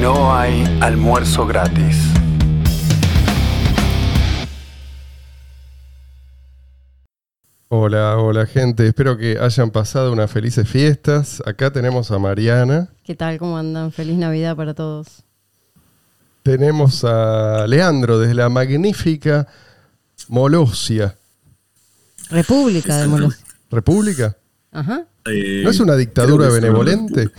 No hay almuerzo gratis. Hola, hola gente, espero que hayan pasado unas felices fiestas. Acá tenemos a Mariana, ¿Qué tal? ¿Cómo andan? Feliz Navidad para todos. tenemos a Leandro desde la magnífica Molosia. República de Molos. ¿República? Ajá. ¿No es una dictadura que es una- benevolente?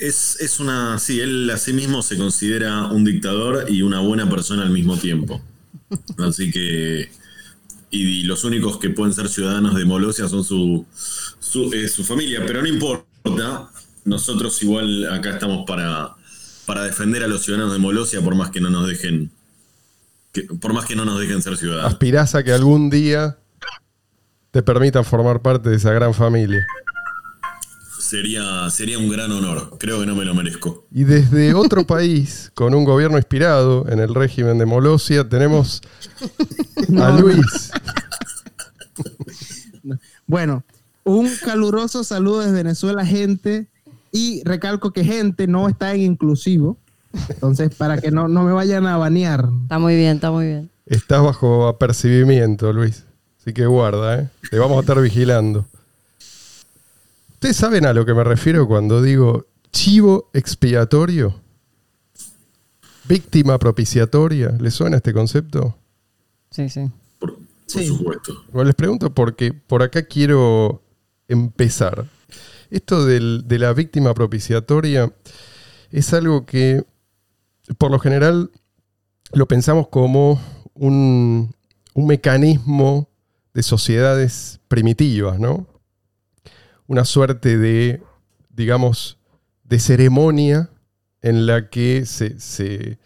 Es, es una. Sí, él a sí mismo se considera un dictador y una buena persona al mismo tiempo. Así que. Y, los únicos que pueden ser ciudadanos de Molosia son su, su, eh, su familia, pero no importa. Nosotros igual acá estamos para, para defender a los ciudadanos de Molosia por más que no nos dejen. que- por más que no nos dejen ser ciudadanos. Aspirás a que algún día te permitan formar parte de esa gran familia. Sería, sería un gran honor. Creo que no me lo merezco. Y desde otro país, con un gobierno inspirado en el régimen de Molosia, tenemos a Luis. Bueno, un caluroso saludo desde Venezuela, gente. Y recalco que gente no está en inclusivo. Entonces, para que no, no me vayan a banear. Está muy bien, está muy bien. Estás bajo apercibimiento, Luis. Así que guarda, ¿eh? Te vamos a estar vigilando. ¿Ustedes saben a lo que me refiero cuando digo chivo expiatorio? Víctima propiciatoria. ¿Les suena este concepto? Sí, sí. Por, por Sí. supuesto. Bueno, les pregunto porque por acá quiero empezar. Esto del- de la víctima propiciatoria es algo que por lo general lo pensamos como un, un mecanismo de sociedades primitivas, ¿no? Una suerte de, digamos, de ceremonia en la que se, se-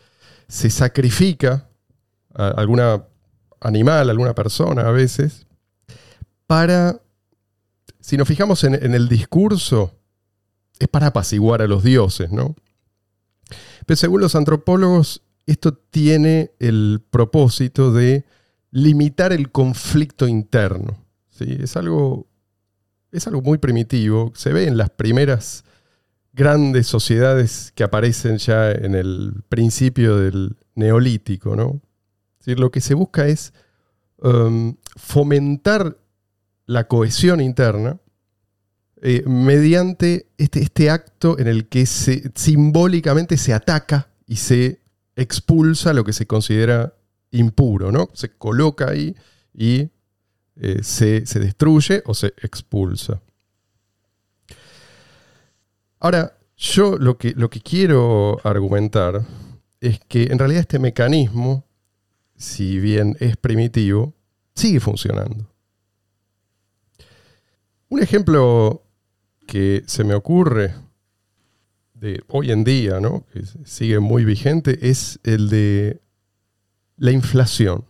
se sacrifica a alguna animal, alguna persona a veces, para, si nos fijamos en, en el discurso, es para apaciguar a los dioses, ¿no? Pero según los antropólogos, esto tiene el propósito de limitar el conflicto interno. ¿sí? Es, algo, es algo muy primitivo, se ve en las primeras grandes sociedades que aparecen ya en el principio del neolítico, ¿no? Decir, lo que se busca es um, fomentar la cohesión interna eh, mediante este, este acto en el que se, simbólicamente se ataca y se expulsa lo que se considera impuro, ¿no? Se coloca ahí y eh, se, se destruye o se expulsa. Ahora, yo lo que, lo que quiero argumentar es que en realidad este mecanismo si bien es primitivo, sigue funcionando. Un ejemplo que se me ocurre de hoy en día, ¿no? que sigue muy vigente, es el de la inflación.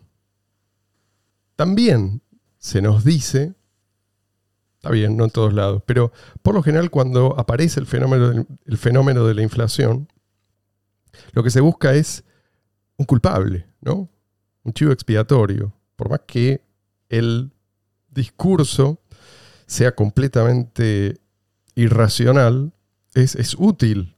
También se nos dice, está bien, no en todos lados, pero por lo general cuando aparece el fenómeno, el fenómeno de la inflación, lo que se busca es un culpable, ¿no? un chivo expiatorio, por más que el discurso sea completamente irracional, es, es útil.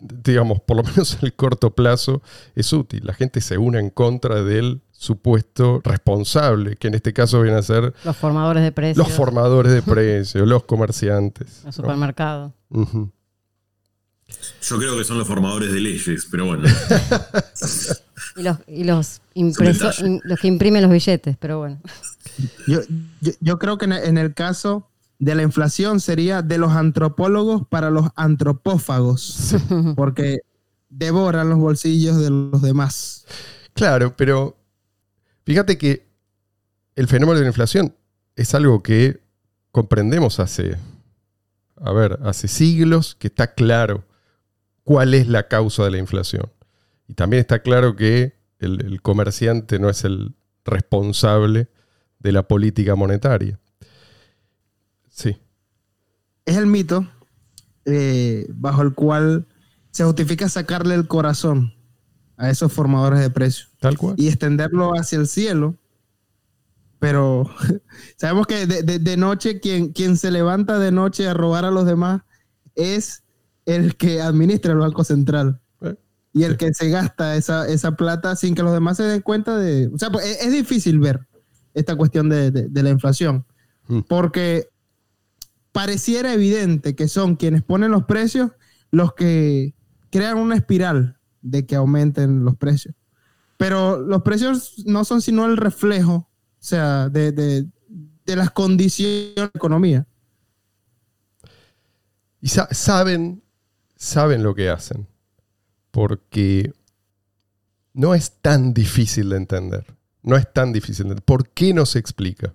Digamos, por lo menos en el corto plazo es útil. La gente se une en contra del supuesto responsable, que en este caso vienen a ser Los formadores de precios. los formadores de precios, los comerciantes. Los ¿no? supermercados. Yo creo que son los formadores de leyes, pero bueno. Y los, y los, impreso- los que imprimen los billetes, pero bueno. Yo, yo, yo creo que en el, en el caso de la inflación sería de los antropólogos para los antropófagos, porque devoran los bolsillos de los demás. Claro, pero fíjate que el fenómeno de la inflación es algo que comprendemos hace, a ver, hace siglos que está claro cuál es la causa de la inflación. Y también está claro que el, comerciante no es el responsable de la política monetaria. Sí, Es el mito eh, bajo el cual se justifica sacarle el corazón a esos formadores de precios tal cual. y extenderlo hacia el cielo. Pero sabemos que de, de- de noche quien, quien se levanta de noche a robar a los demás es el que administra el Banco Central. y el que se gasta esa, esa plata sin que los demás se den cuenta de... O sea, pues, es, es difícil ver esta cuestión de, de- de la inflación, Mm. porque pareciera evidente que son quienes ponen los precios los que crean una espiral de que aumenten los precios. Pero los precios no son sino el reflejo, o sea, de, de- las condiciones de la economía. Y sa- saben, saben lo que hacen. Porque no es tan difícil de entender. No es tan difícil de entender. ¿Por qué no se explica?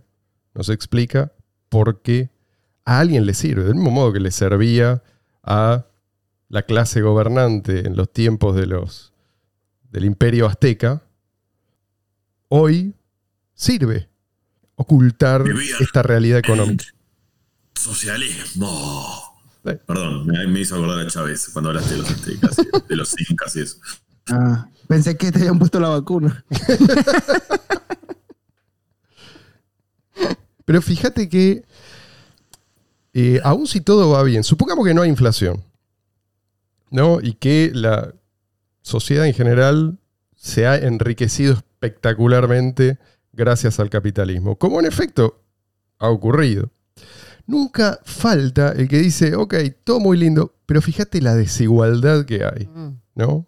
No se explica porque a alguien le sirve. Del mismo modo que le servía a la clase gobernante en los tiempos de los, del imperio azteca, hoy sirve ocultar Vivir. esta realidad económica. Socialismo. Sí. Perdón, me, me hizo acordar a Chávez cuando hablaste de los aztecas, y de los incas y eso. Ah, pensé que te habían puesto la vacuna. Pero fíjate que, eh, aun si todo va bien, supongamos que no hay inflación, ¿no? Y que la sociedad en general se ha enriquecido espectacularmente gracias al capitalismo, como en efecto ha ocurrido. Nunca falta el que dice, ok, todo muy lindo, pero fíjate la desigualdad que hay. Mm. ¿no?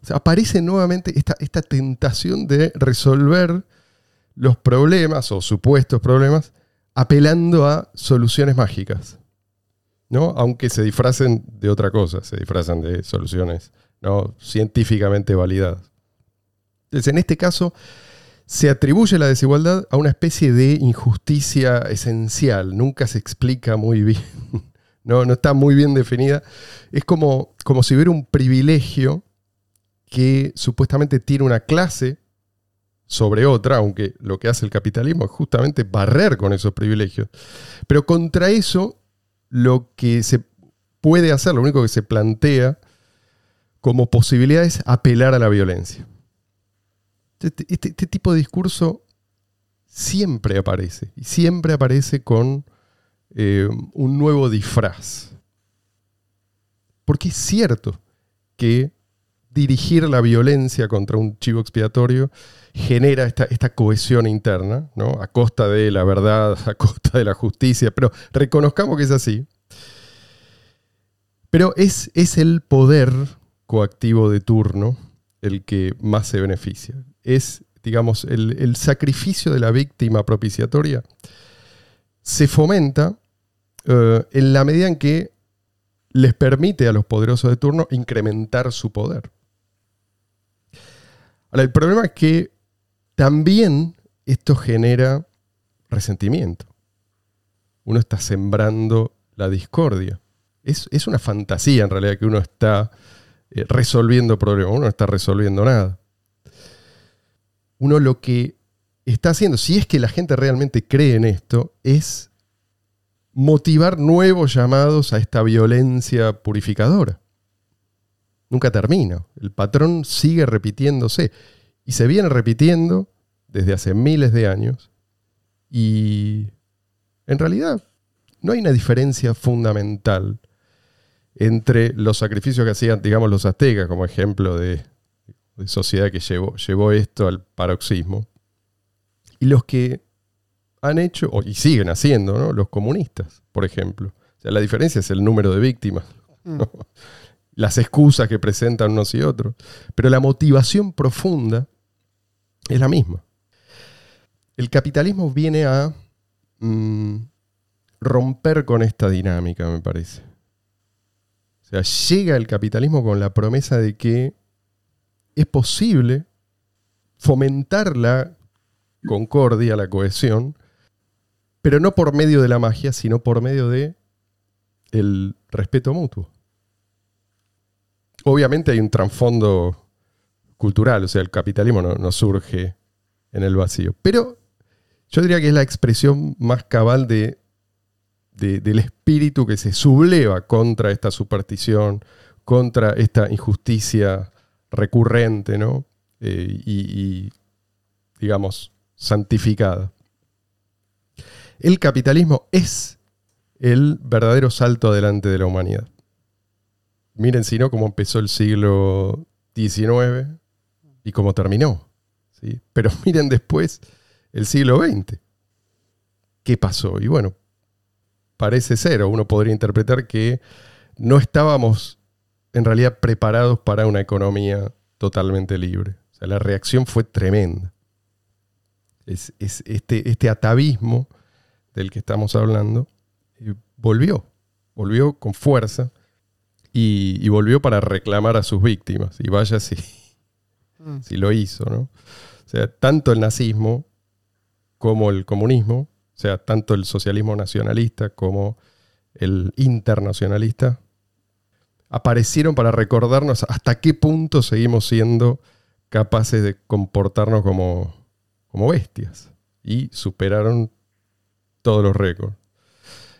O sea, aparece nuevamente esta, esta tentación de resolver los problemas o supuestos problemas apelando a soluciones mágicas, ¿no? Aunque se disfracen de otra cosa, se disfrazan de soluciones ¿no? científicamente validadas. Entonces, en este caso, se atribuye la desigualdad a una especie de injusticia esencial, nunca se explica muy bien, no, no está muy bien definida. Es como, como si hubiera un privilegio que supuestamente tiene una clase sobre otra, aunque lo que hace el capitalismo es justamente barrer con esos privilegios. Pero contra eso, lo que se puede hacer, lo único que se plantea como posibilidad es apelar a la violencia. Este, este- este tipo de discurso siempre aparece, y siempre aparece con eh, un nuevo disfraz. Porque es cierto que dirigir la violencia contra un chivo expiatorio genera esta, cohesión interna, ¿no? A costa de la verdad, a costa de la justicia, pero reconozcamos que es así. Pero es, es el poder coactivo de turno el que más se beneficia. Es, digamos, el, el sacrificio de la víctima propiciatoria se fomenta eh, en la medida en que les permite a los poderosos de turno incrementar su poder. Ahora, el problema es que también esto genera resentimiento. Uno está sembrando la discordia. Es, es una fantasía en realidad que uno está eh, resolviendo problemas, uno no está resolviendo nada. Uno lo que está haciendo, si es que la gente realmente cree en esto, es motivar nuevos llamados a esta violencia purificadora. Nunca termina. El patrón sigue repitiéndose. Y se viene repitiendo desde hace miles de años. Y en realidad no hay una diferencia fundamental entre los sacrificios que hacían, digamos, los aztecas, como ejemplo de, sociedad que llevó, llevó esto al paroxismo, y los que han hecho, y siguen haciendo, ¿no? los comunistas, por ejemplo. O sea, la diferencia es el número de víctimas, ¿no? Las excusas que presentan unos y otros, pero la motivación profunda es la misma. El capitalismo viene a mm, romper con esta dinámica, me parece. O sea, llega el capitalismo con la promesa de que es posible fomentar la concordia, la cohesión, pero no por medio de la magia, sino por medio de el respeto mutuo. Obviamente hay un trasfondo cultural, o sea, el capitalismo no, surge en el vacío, pero yo diría que es la expresión más cabal de, de- del espíritu que se subleva contra esta superstición, contra esta injusticia recurrente, ¿no? Eh, y, digamos, santificada. El capitalismo es el verdadero salto adelante de la humanidad. Miren si no cómo empezó el siglo XIX y cómo terminó. ¿sí? Pero miren después el siglo XX. ¿Qué pasó? Y bueno, parece ser, uno podría interpretar que no estábamos en realidad preparados para una economía totalmente libre. O sea, la reacción fue tremenda. Es, es este, este atavismo del que estamos hablando eh, volvió, volvió con fuerza y, y volvió para reclamar a sus víctimas. Y vaya si, Mm. si lo hizo, ¿no? O sea, tanto el nazismo como el comunismo, o sea, tanto el socialismo nacionalista como el internacionalista, aparecieron para recordarnos hasta qué punto seguimos siendo capaces de comportarnos como, como bestias. Y superaron todos los récords,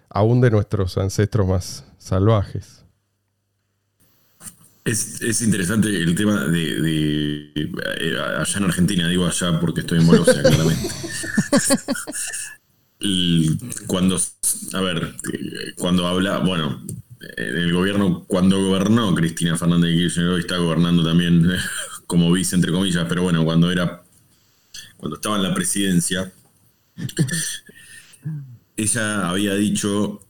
aún de nuestros ancestros más salvajes. Es, es interesante el tema de, eh, allá en Argentina, digo allá porque estoy en Bolonia, claramente. Cuando, a ver, cuando habla, bueno, el gobierno, cuando gobernó Cristina Fernández de Kirchner, hoy está gobernando también como vice, entre comillas, pero bueno, cuando era, cuando estaba en la presidencia, ella había dicho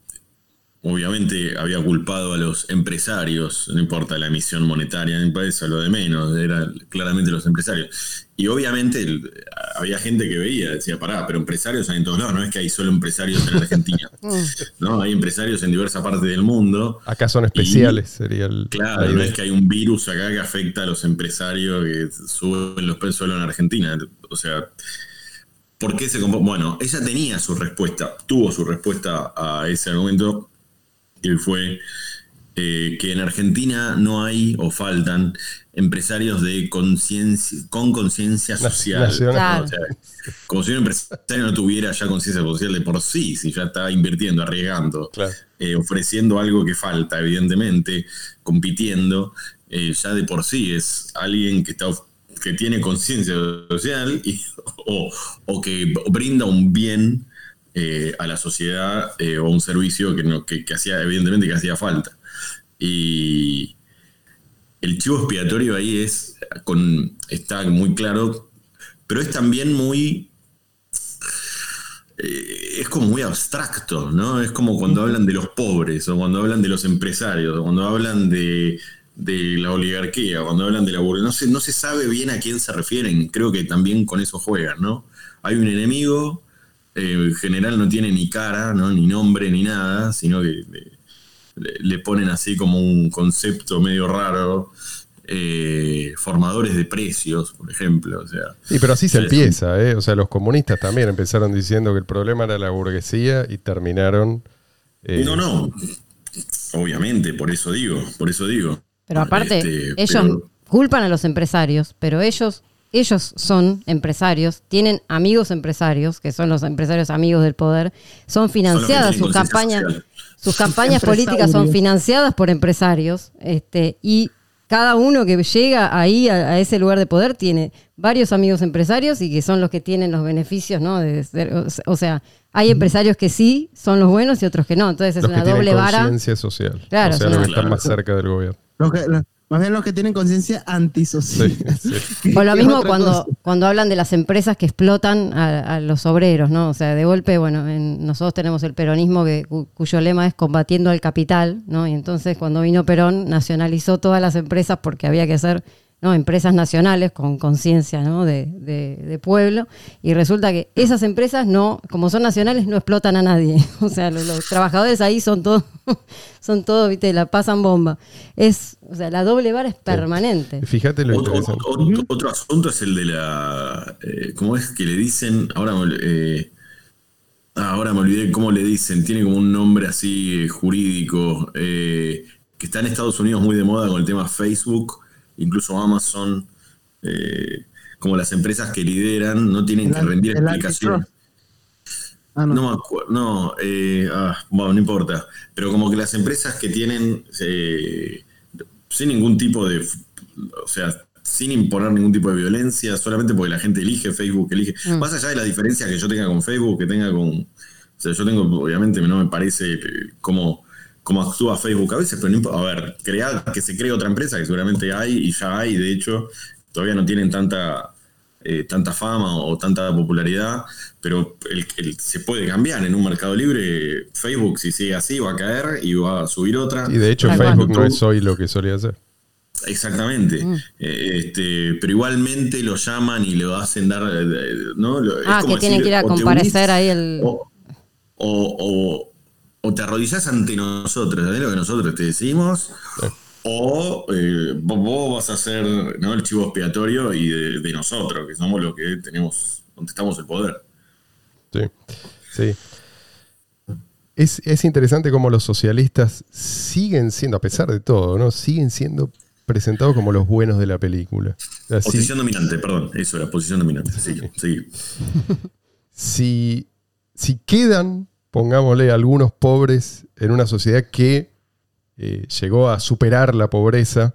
obviamente había culpado a los empresarios, no importa la emisión monetaria, en país lo de menos, eran claramente los empresarios. Y obviamente el- había gente que veía, decía, pará, pero empresarios hay en todos lados, no es que hay solo empresarios en Argentina, ¿no? Hay empresarios en diversas partes del mundo. Acá son especiales, sería el, Claro, la no es que hay un virus acá que afecta a los empresarios que suben los precios solo en Argentina. O sea, ¿por qué se Bueno, ella tenía su respuesta, tuvo su respuesta a ese argumento, que fue eh, que en Argentina no hay o faltan empresarios de conciencia con conciencia social. Claro. O sea, como si un empresario no tuviera ya conciencia social de por sí, si ya está invirtiendo, arriesgando Claro. eh, ofreciendo algo que falta, evidentemente, compitiendo, eh, ya de por sí es alguien que está que tiene conciencia social y- o, o que brinda un bien eh, a la sociedad eh, o un servicio que, no, que, que hacía, evidentemente, que hacía falta. Y el chivo expiatorio ahí es con, está muy claro, pero es también muy eh, es como muy abstracto, ¿no? Es como cuando hablan de los pobres, o cuando hablan de los empresarios, o cuando hablan de, de la oligarquía, o cuando hablan de la burguesía. No se, no se sabe bien a quién se refieren. Creo que también con eso juegan, ¿no? Hay un enemigo, en general no tiene ni cara, ¿no? Ni nombre, ni nada, sino que le, ponen así como un concepto medio raro. eh, formadores de precios, por ejemplo. O sea, Sí, pero así se empieza, ¿eh? O sea, los comunistas también empezaron diciendo que el problema era la burguesía y terminaron. eh, No, no. Obviamente, por eso digo, por eso digo. Pero aparte, Este, ellos pero- culpan a los empresarios, pero ellos, ellos son empresarios, tienen amigos empresarios, que son los empresarios amigos del poder, son financiadas, sus campañas, social. sus campañas políticas son financiadas por empresarios, este, y cada uno que llega ahí a, a ese lugar de poder tiene varios amigos empresarios y que son los que tienen los beneficios, ¿no? De ser- o se- o sea, hay empresarios que sí son los buenos y otros que no. Entonces es los una doble vara. conciencia social. Claro, o sea, los que están más cerca del gobierno. Los que- los- más bien los que tienen conciencia antisocial. Sí, sí. O lo mismo cuando, cosa. cuando hablan de las empresas que explotan a, a los obreros, ¿no? O sea, de golpe, bueno, en- nosotros tenemos el peronismo que, cu- cuyo lema es combatiendo al capital, ¿no? Y entonces cuando vino Perón nacionalizó todas las empresas porque había que hacer ¿no? empresas nacionales con conciencia ¿no? de, de- de pueblo y resulta que esas empresas no, como son nacionales, no explotan a nadie. O sea, los, los trabajadores ahí son todos, son todos, viste, la pasan bomba. Es, o sea, la doble vara es permanente. Fíjate lo Otro, interesante. otro- otro asunto es el de la. eh, ¿Cómo es que le dicen? Ahora me, eh, ah, ahora me olvidé cómo le dicen. Tiene como un nombre así eh, jurídico. eh, que está en Estados Unidos muy de moda con el tema Facebook, incluso Amazon. eh, como las empresas que lideran no tienen El que rendir explicaciones. Ah, no. No me acuerdo, no, eh, ah, bueno, no importa. Pero como que las empresas que tienen, eh, sin ningún tipo de, o sea, sin imponer ningún tipo de violencia, solamente porque la gente elige Facebook, elige, Mm. más allá de la diferencia que yo tenga con Facebook, que tenga con, o sea, yo tengo, obviamente no me parece eh, cómo, cómo actúa Facebook a veces, pero no importa. A ver, crea, que se cree otra empresa, que seguramente hay y ya hay, de hecho, todavía no tienen tanta, eh, tanta fama o tanta popularidad, pero se puede cambiar en un mercado libre. Facebook, si sigue así, va a caer y va a subir otra. Y de hecho, Facebook no es hoy lo que solía ser. Exactamente. Mm. Eh, este, pero igualmente lo llaman y le hacen dar. Eh, ¿no? ah, que tiene que ir a comparecer ahí el. O, o, te arrodillas ante nosotros, ¿sabes lo que nosotros te decimos? O eh, vos, vas a ser ¿no? el chivo expiatorio y de, nosotros, que somos los que tenemos, donde estamos el poder. Sí, sí. Es, es, interesante cómo los socialistas siguen siendo, a pesar de todo, ¿no? Siguen siendo presentados como los buenos de la película. posición dominante, perdón, eso era posición dominante. Si, si quedan, pongámosle, algunos pobres en una sociedad que eh, llegó a superar la pobreza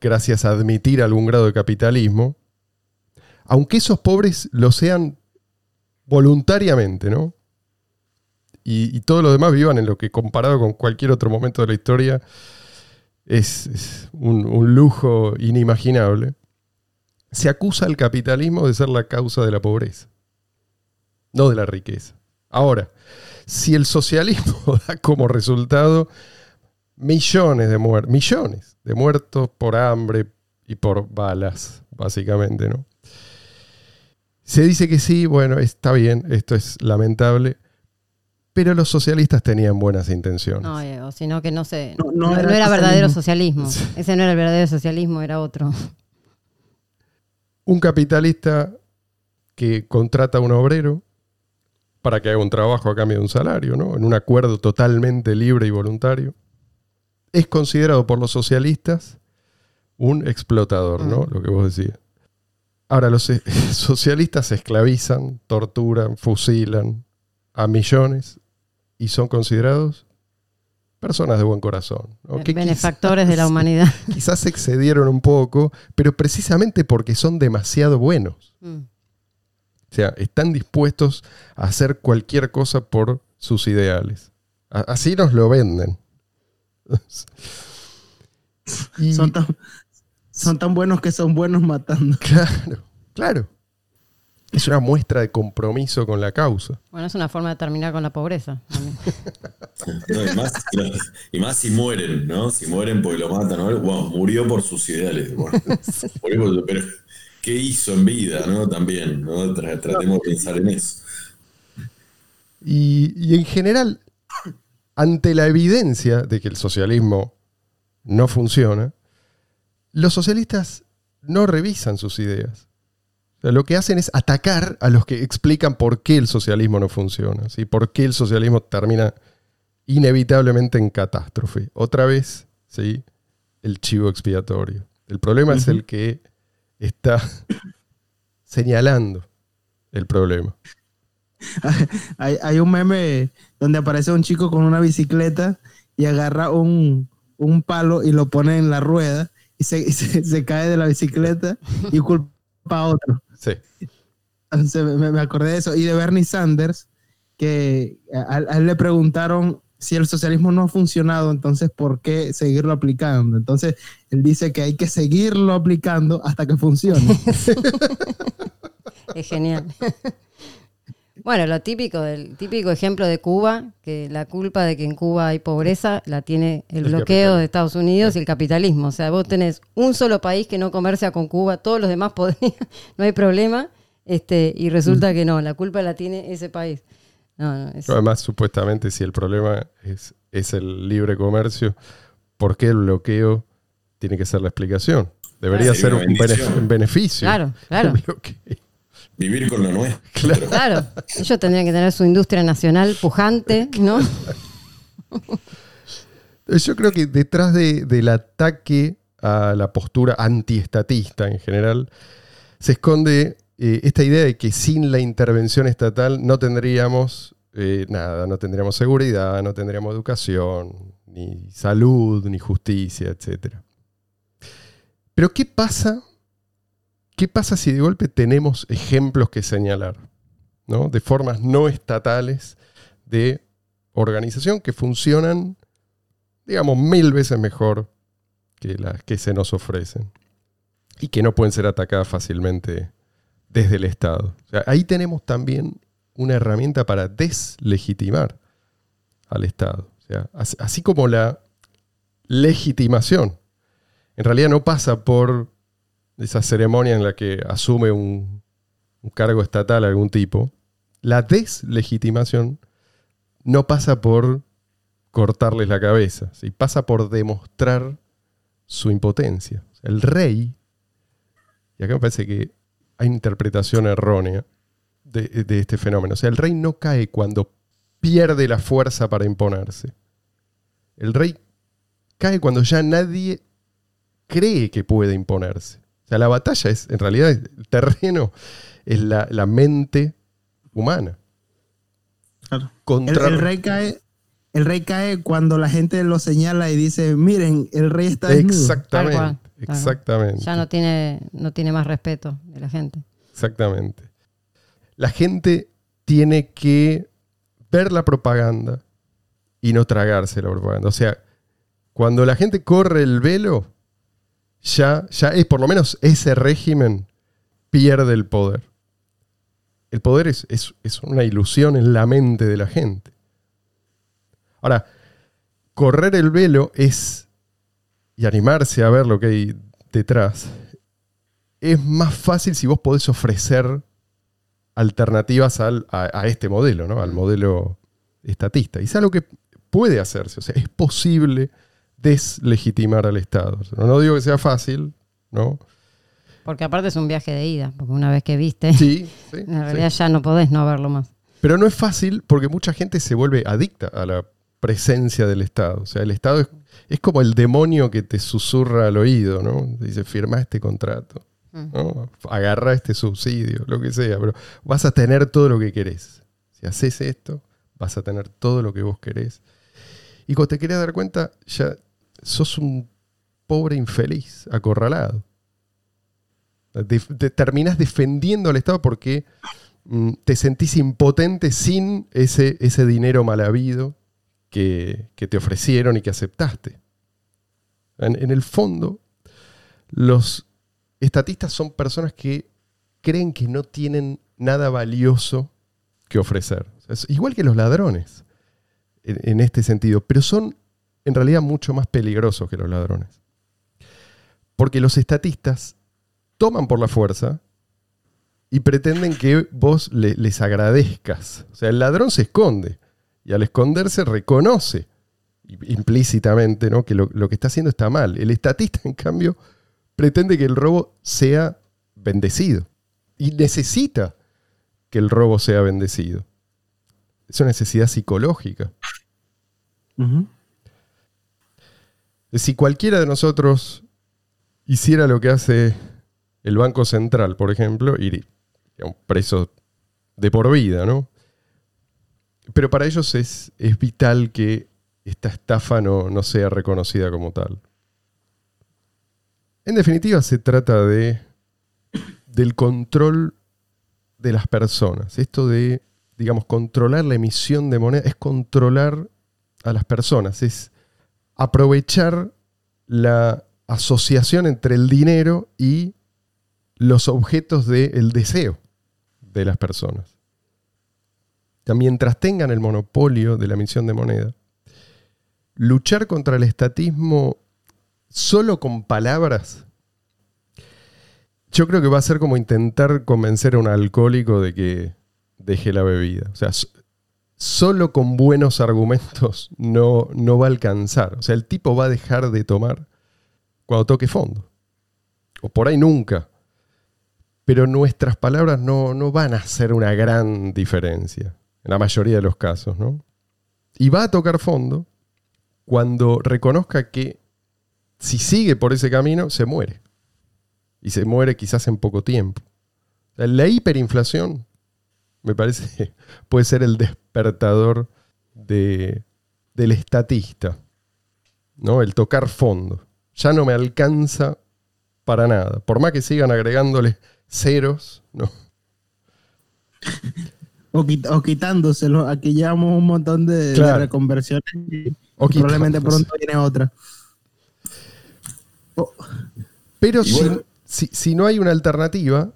gracias a admitir algún grado de capitalismo, aunque esos pobres lo sean voluntariamente, ¿no? Y, y todos los demás vivan en lo que comparado con cualquier otro momento de la historia es, un, lujo inimaginable, se acusa al capitalismo de ser la causa de la pobreza, no de la riqueza. Ahora, si el socialismo da como resultado millones de muertos, millones de muertos por hambre y por balas, básicamente, ¿no? Se dice que sí, bueno, está bien, esto es lamentable, pero los socialistas tenían buenas intenciones. No, eh, o sino que no sé. No, era, verdadero socialismo. Ese no era el verdadero socialismo, era otro. Un capitalista que contrata a un obrero para que haga un trabajo a cambio de un salario, ¿no? En un acuerdo totalmente libre y voluntario. Es considerado por los socialistas un explotador, ¿no? Mm. Lo que vos decías. Ahora, los socialistas se esclavizan, torturan, fusilan a millones y son considerados personas de buen corazón. Benefactores de la humanidad. Quizás excedieron un poco, pero precisamente porque son demasiado buenos. Mm. O sea, están dispuestos a hacer cualquier cosa por sus ideales. Así nos lo venden. son, tan, son tan buenos que son buenos matando. Claro, claro es una muestra de compromiso con la causa. Bueno, es una forma de terminar con la pobreza. y, más, si mueren, ¿no? Si mueren porque lo matan, ¿no? murió por sus ideales. pero, ¿qué hizo en vida, no? También, ¿no? Tratemos de pensar en eso. Y, y en general, ante la evidencia de que el socialismo no funciona, los socialistas no revisan sus ideas lo que hacen es atacar a los que explican por qué el socialismo no funciona, ¿sí? por qué el socialismo termina inevitablemente en catástrofe. Otra vez, ¿sí? el chivo expiatorio. El problema es el que está señalando el problema. Hay, un meme donde aparece un chico con una bicicleta y agarra un, palo y lo pone en la rueda y se, se cae de la bicicleta y culpa a otro. Sí. me, acordé de eso. Y de Bernie Sanders, que a, él le preguntaron si el socialismo no ha funcionado, entonces ¿por qué seguirlo aplicando? Entonces él dice que hay que seguirlo aplicando hasta que funcione. es genial. Bueno, lo típico, el típico ejemplo de Cuba, que la culpa de que en Cuba hay pobreza la tiene el, bloqueo de Estados Unidos y el capitalismo. O sea, vos tenés un solo país que no comercia con Cuba, todos los demás podrían, no hay problema, este, y resulta que no, la culpa la tiene ese país. Además, supuestamente, si el problema es, es el libre comercio, ¿por qué el bloqueo tiene que ser la explicación? Debería ser un, beneficio. Claro, claro. Vivir con lo nuestro. Claro. ellos tendrían que tener su industria nacional pujante, ¿no? Yo creo que detrás del ataque a la postura antiestatista en general, se esconde eh, esta idea de que sin la intervención estatal no tendríamos eh, nada, no tendríamos seguridad, no tendríamos educación, ni salud, ni justicia, etc. Pero ¿qué pasa ¿Qué pasa si de golpe tenemos ejemplos que señalar? ¿no? De formas no estatales de organización que funcionan digamos, mil veces mejor que las que se nos ofrecen y que no pueden ser atacadas fácilmente desde el Estado. Ahí tenemos también una herramienta para deslegitimar al Estado. Así como la legitimación en realidad no pasa por esa ceremonia en la que asume un, cargo estatal algún tipo, la deslegitimación no pasa por cortarles la cabeza, pasa por demostrar su impotencia. el rey, y acá me parece que hay interpretación errónea de, de, este fenómeno, o sea, el rey no cae cuando pierde la fuerza para imponerse. El rey cae cuando ya nadie cree que puede imponerse. O sea, la batalla es, en realidad, el terreno es la, mente humana. El, rey cae, el rey cae cuando la gente lo señala y dice, miren, el rey está desnudo. Exactamente, exactamente. Ya no tiene, no tiene más respeto de la gente. Exactamente. La gente tiene que ver la propaganda y no tragarse la propaganda. O sea, cuando la gente corre el velo, ya, ya es, por lo menos ese régimen pierde el poder. El poder es, es, una ilusión en la mente de la gente. Ahora, correr el velo es, y animarse a ver lo que hay detrás, es más fácil si vos podés ofrecer alternativas al, a, este modelo, ¿no? al modelo estatista. Y es algo que puede hacerse, o sea, es posible deslegitimar al Estado. No digo que sea fácil, ¿no? Porque aparte es un viaje de ida, porque una vez que viste, sí, en realidad ya no podés no verlo más. Pero no es fácil porque mucha gente se vuelve adicta a la presencia del Estado. O sea, el Estado es, como el demonio que te susurra al oído, ¿no? dice, firma este contrato, mm. agarra este subsidio, lo que sea, pero vas a tener todo lo que querés. Si haces esto, vas a tener todo lo que vos querés. Y cuando te querés dar cuenta, ya sos un pobre infeliz, acorralado. te terminás defendiendo al Estado porque mm, te sentís impotente sin ese, ese dinero mal habido que, te ofrecieron y que aceptaste. En, el fondo, los estatistas son personas que creen que no tienen nada valioso que ofrecer. igual que los ladrones en, este sentido, pero son en realidad mucho más peligrosos que los ladrones. Porque los estatistas toman por la fuerza y pretenden que vos les agradezcas. O sea, el ladrón se esconde y al esconderse reconoce implícitamente ¿no? que lo, lo, que está haciendo está mal. El estatista, en cambio, pretende que el robo sea bendecido y necesita que el robo sea bendecido. Es una necesidad psicológica. Si cualquiera de nosotros hiciera lo que hace el Banco Central, por ejemplo, iría un preso de por vida, ¿no? Pero para ellos es, es vital que esta estafa no, no sea reconocida como tal. En definitiva, se trata de del control de las personas. Esto de, digamos, controlar la emisión de moneda es controlar a las personas, es aprovechar la asociación entre el dinero y los objetos del deseo de las personas. Mientras tengan el monopolio de la emisión de moneda, luchar contra el estatismo solo con palabras, yo creo que va a ser como intentar convencer a un alcohólico de que deje la bebida. O sea, solo con buenos argumentos no, no va a alcanzar. O sea, el tipo va a dejar de tomar cuando toque fondo. O por ahí nunca. Pero nuestras palabras no, no van a hacer una gran diferencia, la mayoría de los casos, ¿no? Y va a tocar fondo cuando reconozca que si sigue por ese camino, se muere. Y se muere quizás en poco tiempo. La hiperinflación me parece puede ser el despertador de, del estatista, ¿no? El tocar fondo. Ya no me alcanza para nada. Por más que sigan agregándole ceros, ¿no? O, quitándoselo. Aquí llevamos un montón de, reconversiones Ojito. Probablemente pronto viene otra. Oh, Pero Y si, bueno- si- si no hay una alternativa,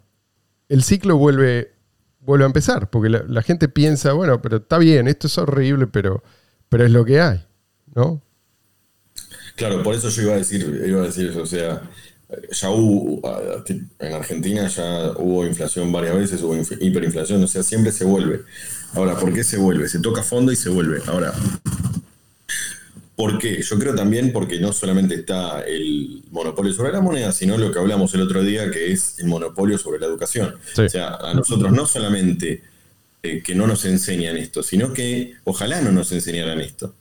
el ciclo vuelve, vuelve a empezar, porque la, la gente piensa, bueno, pero está bien, esto es horrible, pero, pero es lo que hay, ¿no? Claro, por eso yo iba a decir, iba a decir eso, o sea, ya hubo, ah, en Argentina ya hubo inflación varias veces, hubo inf- hiperinflación, o sea, siempre se vuelve. Ahora, ¿por qué se vuelve? Se toca fondo y se vuelve. Ahora, ¿por qué? Yo creo también porque no solamente está el monopolio sobre la moneda, sino lo que hablamos el otro día, que es el monopolio sobre la educación. Sí. O sea, a nosotros no solamente eh, que no nos enseñan esto, sino que ojalá no nos enseñaran esto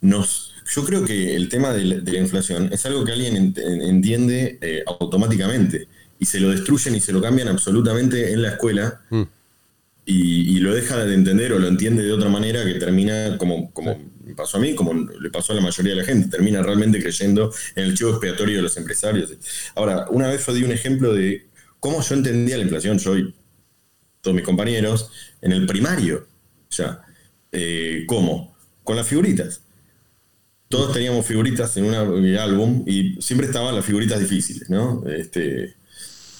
nos, yo creo que el tema de la, de la inflación es algo que alguien ent- entiende eh, automáticamente y se lo destruyen y se lo cambian absolutamente en la escuela Mm. y, y lo deja de entender o lo entiende de otra manera que termina como, como pasó a mí, como le pasó a la mayoría de la gente, termina realmente creyendo en el chivo expiatorio de los empresarios. Ahora, una vez yo di un ejemplo de cómo yo entendía la inflación, yo y todos mis compañeros, en el primario, ya. Eh, ¿Cómo? Con las figuritas todos teníamos figuritas en una- en el álbum y siempre estaban las figuritas difíciles, ¿no? Este,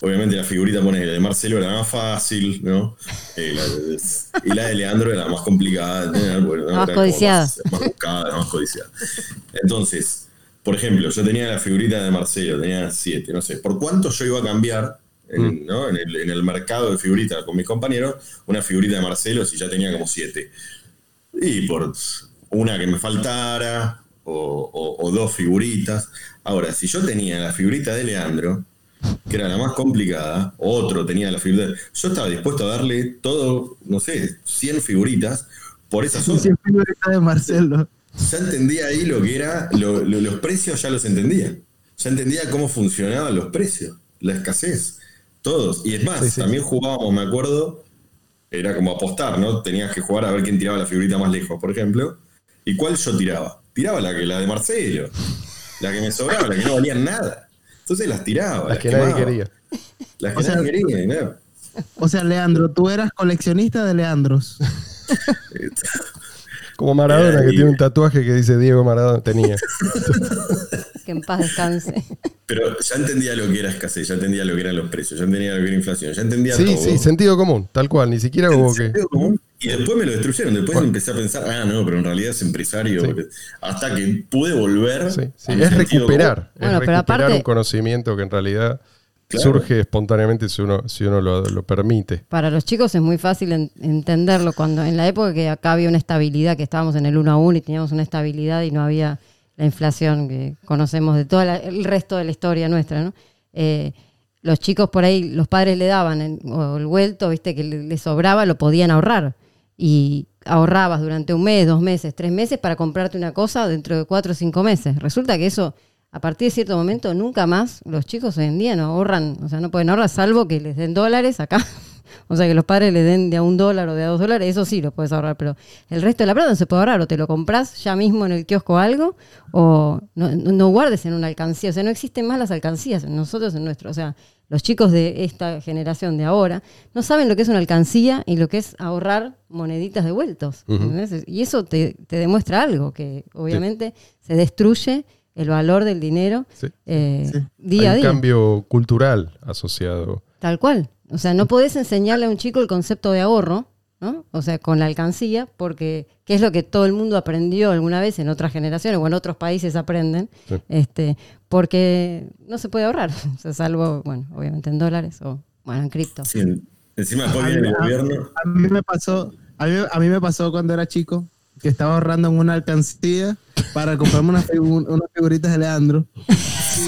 obviamente la figurita pone de Marcelo era la más fácil, ¿no? Eh, la de- y la de Leandro era la más complicada. ¿no? Bueno, La más codiciada. Más, más buscada, la más codiciada. Entonces, por ejemplo, yo tenía la figurita de Marcelo, tenía siete, no sé. ¿Por cuánto yo iba a cambiar en, ¿no? en, el, en el mercado de figuritas con mis compañeros una figurita de Marcelo si ya tenía como siete? Y por una que me faltara, o, o- o dos figuritas. Ahora, si yo tenía la figurita de Leandro, que era la más complicada, otro tenía la figurita, yo estaba dispuesto a darle todo, no sé, 100 figuritas por esa sola. sí, figurita de Marcelo. Ya entendía ahí lo que era, lo- lo- los precios ya los entendía. Ya entendía cómo funcionaban los precios, la escasez, todos. Y es más, Sí, sí. también jugábamos, me acuerdo, era como apostar, ¿no? Tenías que jugar a ver quién tiraba la figurita más lejos, por ejemplo. ¿Y cuál yo tiraba? Tiraba la que la de Marcelo, la que me sobraba, la que no valían nada. Entonces las tiraba. Las que nadie quemaba. quería. Las que O sea- nadie quería, claro. O sea, Leandro, tú eras coleccionista de Leandros. Como Maradona, que tiene un tatuaje que dice Diego Maradona. Tenía. Que en paz descanse. Pero ya entendía lo que era escasez, ya entendía lo que eran los precios, ya entendía lo que era inflación, ya entendía Sí, todo. sí, sentido común, tal cual. Ni siquiera hubo que. Sentido común. Y después me lo destruyeron. Después Bueno. empecé a pensar, ah, no, pero en realidad es empresario. Sí. Hasta que pude volver. Sí, Es recuperar. Es Bueno, pero recuperar aparte- un conocimiento que en realidad Claro. surge espontáneamente si uno, si uno lo, lo permite. Para los chicos es muy fácil en- entenderlo cuando en la época que acá había una estabilidad, que estábamos en el 1 a 1 y teníamos una estabilidad y no había la inflación que conocemos de todo el resto de la historia nuestra, ¿no? Eh, los chicos por ahí, los padres le daban el, o el vuelto, viste, que le, le sobraba, lo podían ahorrar. Y ahorrabas durante un mes, dos meses, tres meses para comprarte una cosa dentro de cuatro o cinco meses. Resulta que eso, a partir de cierto momento, nunca más los chicos hoy en día no ahorran, o sea, no pueden ahorrar salvo que les den dólares acá. O sea, que los padres le den de a un dólar o de a dos dólares, eso sí lo puedes ahorrar, pero el resto de la plata no se puede ahorrar. O te lo compras ya mismo en el kiosco algo, o no- no guardes en una alcancía. O sea, no existen más las alcancías en nosotros, en nuestro. O sea, los chicos de esta generación de ahora no saben lo que es una alcancía y lo que es ahorrar moneditas de vueltos. Y eso te, te demuestra algo, que obviamente se destruye el valor del dinero Sí. eh, Sí. día a Hay un día. cambio cultural asociado. Tal cual. O sea, no podés enseñarle a un chico el concepto de ahorro, ¿no? O sea, con la alcancía, porque qué es lo que todo el mundo aprendió alguna vez en otras generaciones o en otros países aprenden, Sí. este, porque no se puede ahorrar, o sea, salvo, bueno, obviamente en dólares o, bueno, en cripto. Sí, encima el gobierno. A mí me pasó, a mí, a mí me pasó cuando era chico que estaba ahorrando en una alcancía para comprarme unas, figu- unas figuritas de Leandro.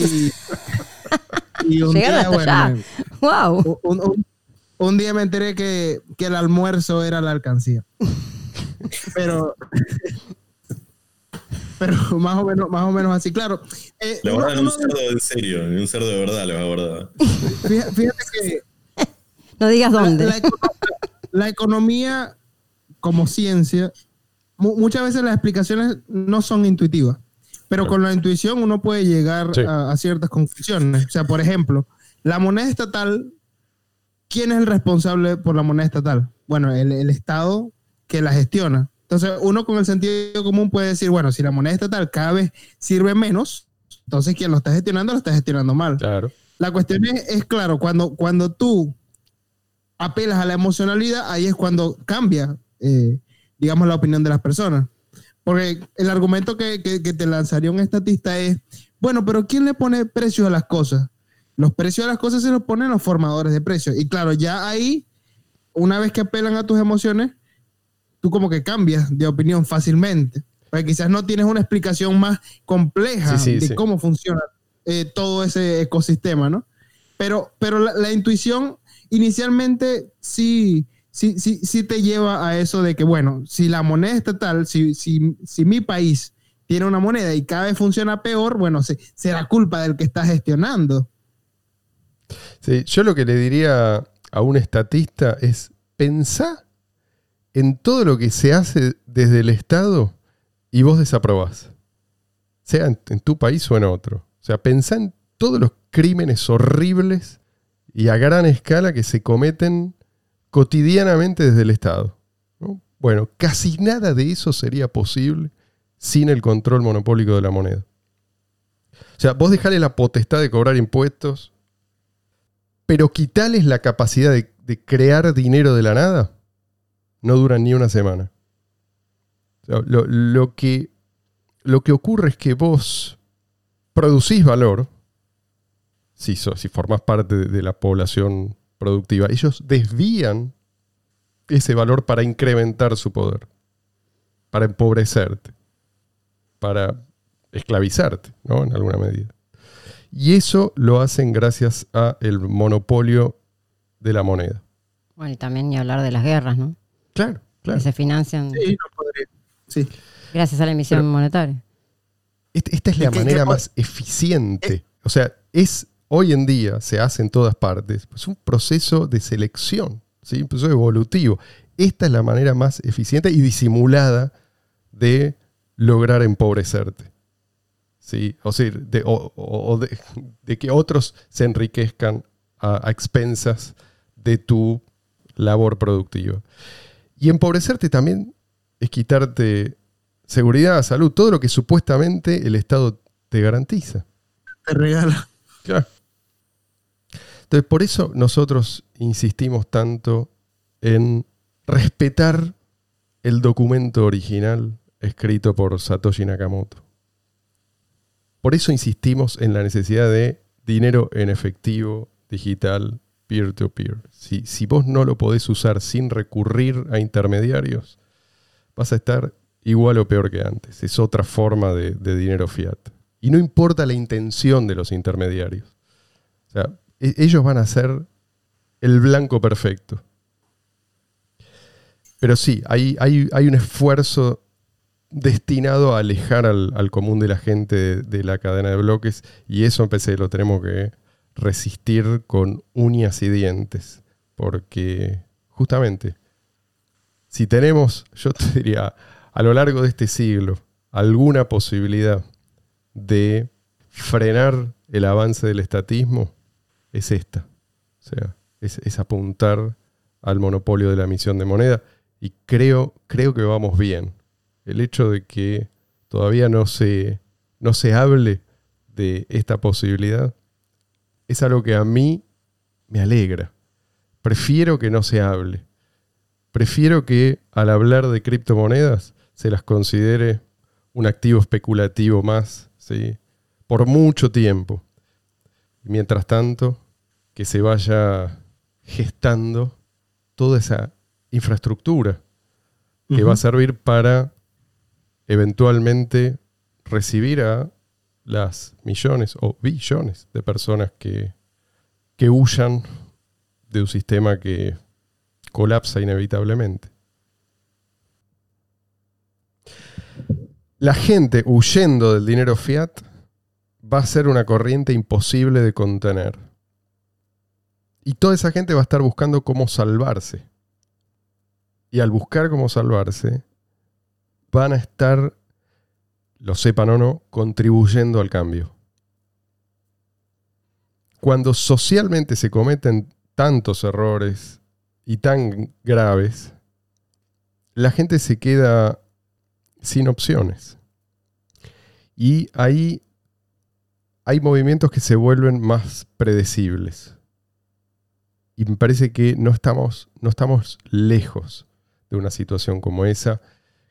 Y, y un Llegaron día, hasta bueno, allá. ¡Wow! un, un- un día me enteré que, que el almuerzo era la alcancía. Pero, pero más o menos, más o menos así, claro. Eh, verdad, en un cerdo en serio, en un cerdo de verdad, la verdad. fíjate, fíjate que No digas dónde. la econo- la economía como ciencia, mu- muchas veces las explicaciones no son intuitivas, pero con la intuición uno puede llegar Sí. a, a ciertas conclusiones. O sea, por ejemplo, la moneda estatal, ¿quién es el responsable por la moneda estatal? Bueno, el, el Estado que la gestiona. Entonces, uno con el sentido común puede decir, bueno, si la moneda estatal cada vez sirve menos, entonces quien lo está gestionando lo está gestionando mal. Claro. La cuestión es, es, claro, cuando, cuando tú apelas a la emocionalidad, ahí es cuando cambia, eh, digamos, la opinión de las personas. Porque el argumento que, que, que, te lanzaría un estatista es, bueno, pero ¿quién le pone precios a las cosas? Los precios a las cosas se los ponen los formadores de precios. Y claro, ya ahí, una vez que apelan a tus emociones, tú como que cambias de opinión fácilmente. Porque quizás no tienes una explicación más compleja Sí, sí, de sí. cómo funciona eh, todo ese ecosistema, ¿no? Pero, pero la, la intuición inicialmente sí, sí, sí, sí te lleva a eso de que, bueno, si la moneda estatal, si, si, si mi país tiene una moneda y cada vez funciona peor, bueno, se- será culpa del que está gestionando. Yo lo que le diría a un estatista es pensá en todo lo que se hace desde el Estado y vos desaprobás. Sea en, tu país o en otro. O sea, pensá en todos los crímenes horribles y a gran escala que se cometen cotidianamente desde el Estado. ¿no? Bueno, casi nada de eso sería posible sin el control monopólico de la moneda. O sea, vos dejale la potestad de cobrar impuestos, pero quitarles la capacidad de, crear dinero de la nada, no duran ni una semana. Lo, que, lo que ocurre es que vos producís valor, si, so- si formás parte de la población productiva, ellos desvían ese valor para incrementar su poder, para empobrecerte, para esclavizarte, ¿no? En alguna medida. Y eso lo hacen gracias a el monopolio de la moneda. Bueno, y también ni hablar de las guerras, ¿no? Claro, claro. Que se financian Sí, no podría. Sí. gracias a la emisión Pero- monetaria. Esta, esta es la Es que- manera más eficiente. O sea, es hoy en día, se hace en todas partes, es un proceso de selección, ¿sí? un proceso evolutivo. Esta es la manera más eficiente y disimulada de lograr empobrecerte. ¿Sí? O, sea, de, o- o- o de- de que otros se enriquezcan a, a expensas de tu labor productiva. Y empobrecerte también es quitarte seguridad, salud, todo lo que supuestamente el Estado te garantiza. Te regala. Claro. Entonces, por eso nosotros insistimos tanto en respetar el documento original escrito por Satoshi Nakamoto. Por eso insistimos en la necesidad de dinero en efectivo, digital, peer-to-peer. Si, vos no lo podés usar sin recurrir a intermediarios, vas a estar igual o peor que antes. Es otra forma de, de dinero fiat. Y no importa la intención de los intermediarios. O sea, e- ellos van a ser el blanco perfecto. Pero sí, hay, hay, hay un esfuerzo destinado a alejar al, común de la gente de, la cadena de bloques y eso empecé, lo tenemos que resistir con uñas y dientes. Porque justamente, si tenemos, yo te diría, a lo largo de este siglo, alguna posibilidad de frenar el avance del estatismo, es esta. O sea, es, es apuntar al monopolio de la emisión de moneda. Y creo, creo que vamos bien. El hecho de que todavía no se, no se hable de esta posibilidad es algo que a mí me alegra. Prefiero que no se hable. Prefiero que al hablar de criptomonedas se las considere un activo especulativo más, ¿sí? por mucho tiempo. Mientras tanto, que se vaya gestando toda esa infraestructura que va a servir para eventualmente recibir a las millones o billones de personas que, que huyan de un sistema que colapsa inevitablemente. La gente huyendo del dinero fiat va a ser una corriente imposible de contener. Y toda esa gente va a estar buscando cómo salvarse. Y al buscar cómo salvarse, van a estar, lo sepan o no, contribuyendo al cambio. Cuando socialmente se cometen tantos errores y tan graves, la gente se queda sin opciones. Y ahí hay movimientos que se vuelven más predecibles. Y me parece que no estamos, no estamos lejos de una situación como esa,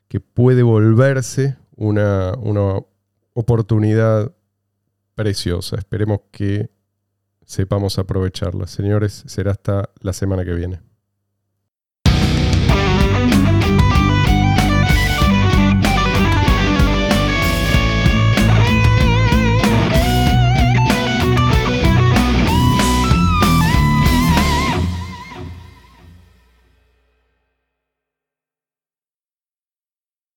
que puede volverse una, una oportunidad preciosa. Esperemos que sepamos aprovecharla. Señores, será hasta la semana que viene.